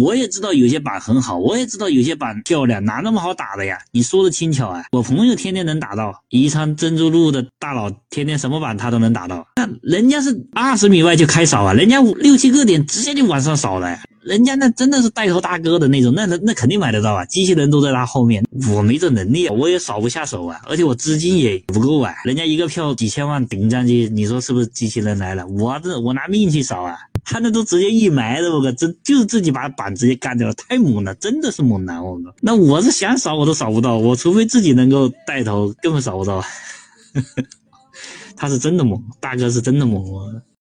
我也知道有些板很好，我也知道有些板漂亮，哪那么好打的呀？你说的轻巧啊！我朋友天天能打到，宜昌珍珠路的大佬天天什么板他都能打到，那人家是二十米外就开扫啊，人家五六七个点直接就往上扫了，人家那真的是带头大哥的那种，那那那肯定买得到啊，机器人都在他后面，我没这能力，我也扫不下手啊，而且我资金也不够啊，人家一个票几千万顶上去，你说是不是机器人来了？我这我拿命去扫啊！他那都直接一埋的，我靠，这就是自己把板直接干掉了，太猛了，真的是猛男，我靠！那我是想扫我都扫不到，我除非自己能够带头，根本扫不到。他是真的猛，大哥是真的猛。